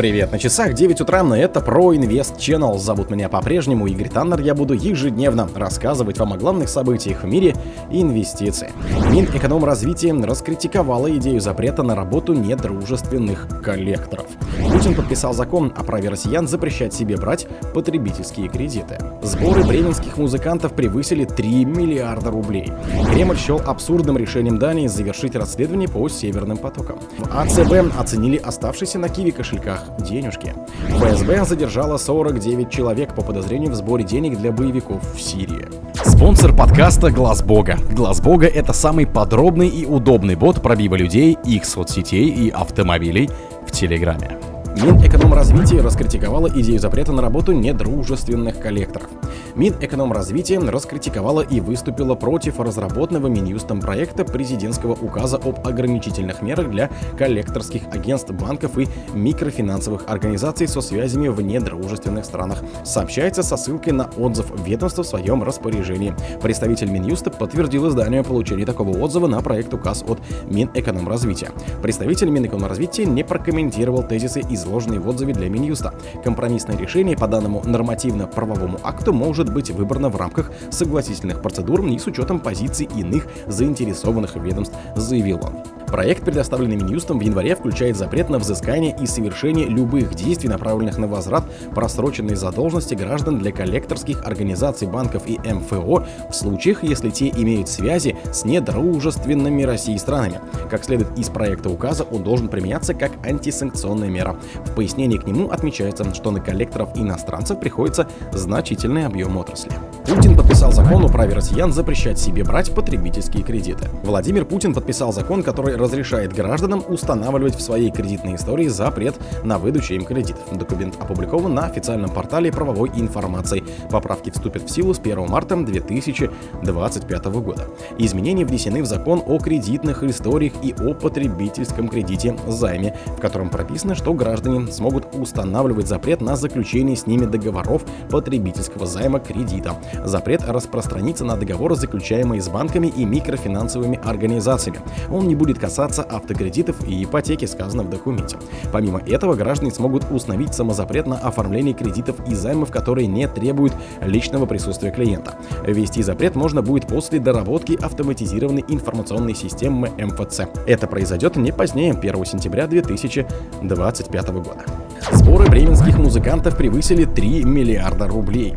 Привет, на часах 9 утра, на это про Инвест Channel. Зовут меня по-прежнему Игорь Таннер. Я буду ежедневно рассказывать вам о главных событиях в мире инвестиций. Минэкономразвитие раскритиковала идею запрета на работу недружественных коллекторов. Путин подписал закон о праве россиян запрещать себе брать потребительские кредиты. Сборы бременских музыкантов превысили 3 миллиарда рублей. Кремль счел абсурдным решением Дании завершить расследование по Северным потокам. В АЦБ оценили оставшиеся на Киви кошельках денежки. ФСБ задержала 49 человек по подозрению в сборе денег для боевиков в Сирии. Спонсор подкаста Глаз Бога. Глаз Бога это самый подробный и удобный бот пробива людей, их соцсетей и автомобилей в Телеграме. Минэкономразвитие раскритиковало идею запрета на работу недружественных коллекторов. Минэкономразвитие раскритиковало и выступило против разработанного Минюстом проекта президентского указа об ограничительных мерах для коллекторских агентств, банков и микрофинансовых организаций со связями в недружественных странах. Сообщается со ссылкой на отзыв ведомства в своем распоряжении. Представитель Минюста подтвердил изданию получение такого отзыва на проект указ от Минэкономразвития. Представитель Минэкономразвития не прокомментировал тезисы, изложенные в отзыве для Минюста. Компромиссное решение по данному нормативно-правовому акту может быть выбрано в рамках согласительных процедур и с учетом позиций иных заинтересованных ведомств, заявил он. Проект, предоставленный Минюстом в январе, включает запрет на взыскание и совершение любых действий, направленных на возврат просроченной задолженности граждан для коллекторских организаций банков и МФО в случаях, если те имеют связи с недружественными России странами. Как следует из проекта указа, он должен применяться как антисанкционная мера. В пояснении к нему отмечается, что на коллекторов иностранцев приходится значительный объем отрасли. Путин подписал закон о праве россиян запрещать себе брать потребительские кредиты. Владимир Путин подписал закон, который разрешает гражданам устанавливать в своей кредитной истории запрет на выдачу им кредитов. Документ опубликован на официальном портале правовой информации. Поправки вступят в силу с 1 марта 2025 года. Изменения внесены в закон о кредитных историях и о потребительском кредите займе, в котором прописано, что граждане смогут устанавливать запрет на заключение с ними договоров потребительского займа кредита. Запрет распространится на договоры, заключаемые с банками и микрофинансовыми организациями. Он не будет касаться автокредитов и ипотеки, сказано в документе. Помимо этого, граждане смогут установить самозапрет на оформление кредитов и займов, которые не требуют личного присутствия клиента. Ввести запрет можно будет после доработки автоматизированной информационной системы МФЦ. Это произойдет не позднее 1 сентября 2025 года. Сборы бременских музыкантов превысили 3 миллиарда рублей.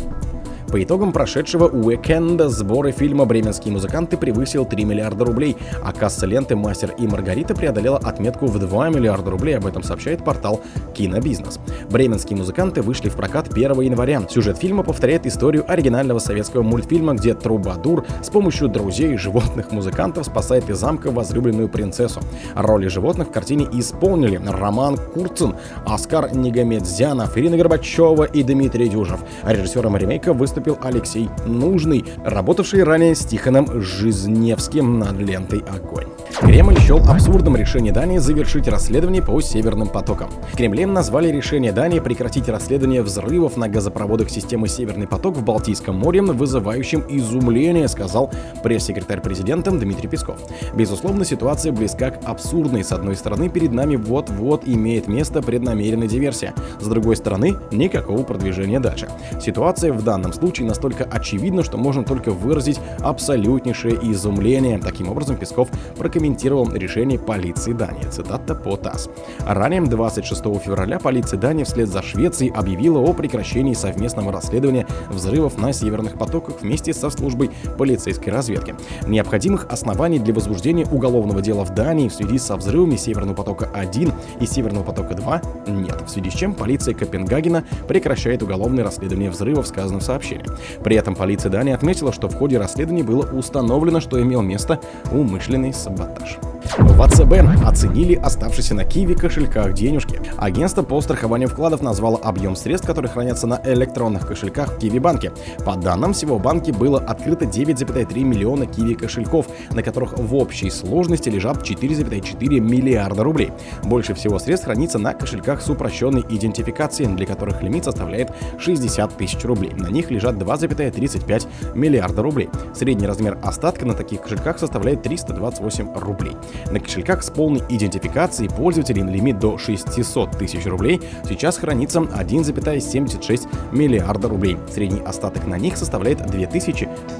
По итогам прошедшего уикенда сборы фильма «Бременские музыканты» превысил 3 миллиарда рублей, а касса ленты «Мастер и Маргарита» преодолела отметку в 2 миллиарда рублей, об этом сообщает портал «Кинобизнес». «Бременские музыканты» вышли в прокат 1 января. Сюжет фильма повторяет историю оригинального советского мультфильма, где Трубадур с помощью друзей и животных музыкантов спасает из замка возлюбленную принцессу. Роли животных в картине исполнили Роман Курцин, Оскар Негамедзянов, Ирина Горбачева и Дмитрий Дюжев. Режиссером ремейка выступил выступил Алексей Нужный, работавший ранее с Тихоном Жизневским над лентой «Огонь». Кремль счел абсурдом решение Дании завершить расследование по Северным потокам. В Кремле назвали решение Дании прекратить расследование взрывов на газопроводах системы Северный поток в Балтийском море вызывающим изумление, сказал пресс-секретарь президента Дмитрий Песков. Безусловно, ситуация близка к абсурдной. С одной стороны, перед нами вот-вот имеет место преднамеренная диверсия. С другой стороны, никакого продвижения дальше. Ситуация в данном случае настолько очевидна, что можно только выразить абсолютнейшее изумление. Таким образом, Песков прокомментировал прокомментировал решение полиции Дании. Цитата по ТАСС. Ранее, 26 февраля, полиция Дании вслед за Швецией объявила о прекращении совместного расследования взрывов на северных потоках вместе со службой полицейской разведки. Необходимых оснований для возбуждения уголовного дела в Дании в связи со взрывами Северного потока-1 и Северного потока-2 нет, в связи с чем полиция Копенгагена прекращает уголовное расследование взрывов, сказано в сообщении. При этом полиция Дании отметила, что в ходе расследования было установлено, что имел место умышленный саботаж. Монтаж. В АЦБ оценили оставшиеся на Киеве кошельках денежки. Агентство по страхованию вкладов назвало объем средств, которые хранятся на электронных кошельках в Киви банке. По данным, всего банке было открыто 9,3 миллиона Киви кошельков, на которых в общей сложности лежат 4,4 миллиарда рублей. Больше всего средств хранится на кошельках с упрощенной идентификацией, для которых лимит составляет 60 тысяч рублей. На них лежат 2,35 миллиарда рублей. Средний размер остатка на таких кошельках составляет 328 рублей. На кошельках с полной идентификацией пользователей лимит до 600 тысяч рублей сейчас хранится 1,76 миллиарда рублей. Средний остаток на них составляет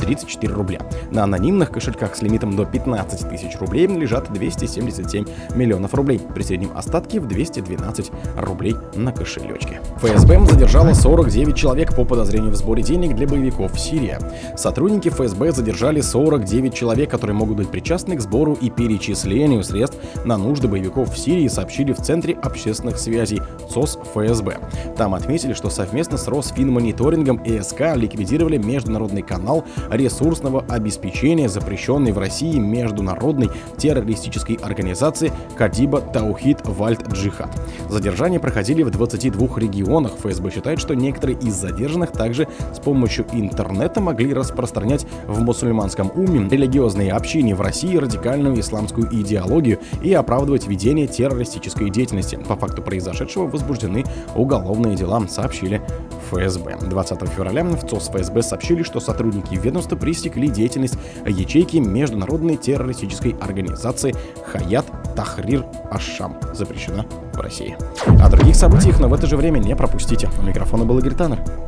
2034 рубля. На анонимных кошельках с лимитом до 15 тысяч рублей лежат 277 миллионов рублей, при среднем остатке в 212 рублей на кошелечке. ФСБ задержала 49 человек по подозрению в сборе денег для боевиков в Сирии. Сотрудники ФСБ задержали 49 человек, которые могут быть причастны к сбору и перечислению средств на нужды боевиков в Сирии, сообщили в Центре общественных связей ЦОС ФСБ. Там отметили, что совместно с Росфинмониторингом и СК ликвидировали международный канал ресурсного обеспечения, запрещенный в России международной террористической организации Кадиба Таухид Вальд Джихад. Задержания проходили в 22 регионах. ФСБ считает, что некоторые из задержанных также с помощью интернета могли распространять в мусульманском уме религиозные общения в России радикальную исламскую идеологию и оправдывать ведение террористической деятельности. По факту произошедшего возбуждены уголовные дела, сообщили ФСБ. 20 февраля в ЦОС ФСБ сообщили, что сотрудники ведомства пресекли деятельность ячейки международной террористической организации Хаят Тахрир Ашам. Запрещена в России. О других событиях, но в это же время не пропустите. У микрофона был Игорь Таннер.